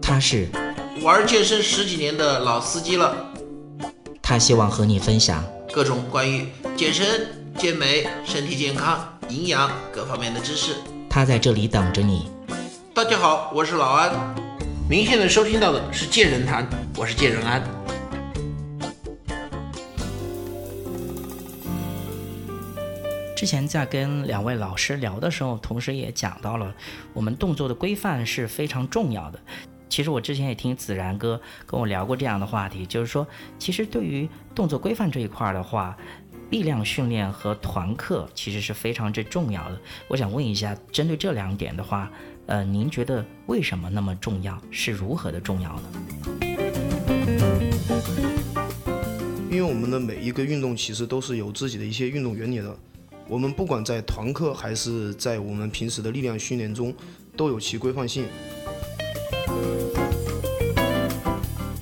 他是玩健身十几年的老司机了，他希望和你分享各种关于健身、健美、身体健康、营养各方面的知识。他在这里等着你。大家好，我是老安。您现在收听到的是健人谈，我是健人安。之前在跟两位老师聊的时候，同时也讲到了我们动作的规范是非常重要的。其实我之前也听子然哥跟我聊过这样的话题，就是说，其实对于动作规范这一块的话，力量训练和团课其实是非常之重要的。我想问一下，针对这两点的话，呃，您觉得为什么那么重要？是如何的重要呢？因为我们的每一个运动其实都是有自己的一些运动原理的。我们不管在团课还是在我们平时的力量训练中，都有其规范性。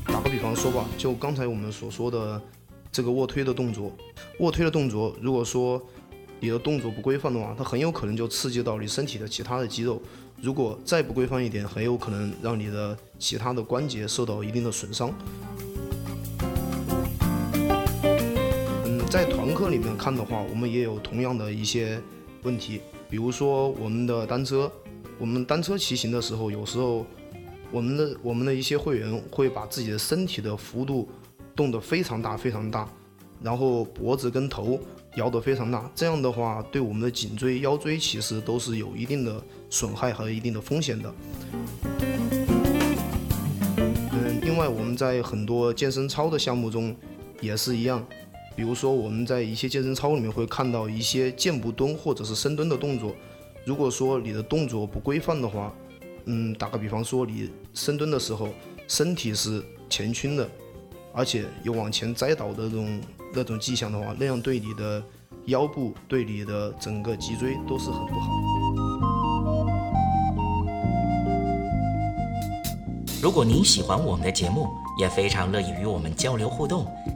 打个比方说吧，就刚才我们所说的这个卧推的动作，卧推的动作，如果说你的动作不规范的话，它很有可能就刺激到你身体的其他的肌肉。如果再不规范一点，很有可能让你的其他的关节受到一定的损伤。在团课里面看的话，我们也有同样的一些问题，比如说我们的单车，我们单车骑行的时候，有时候我们的我们的一些会员会把自己的身体的幅度动得非常大非常大，然后脖子跟头摇得非常大，这样的话对我们的颈椎、腰椎其实都是有一定的损害和一定的风险的。嗯，另外我们在很多健身操的项目中也是一样。比如说，我们在一些健身操里面会看到一些箭步蹲或者是深蹲的动作。如果说你的动作不规范的话，嗯，打个比方说，你深蹲的时候身体是前倾的，而且有往前栽倒的那种那种迹象的话，那样对你的腰部、对你的整个脊椎都是很不好。如果您喜欢我们的节目，也非常乐意与我们交流互动。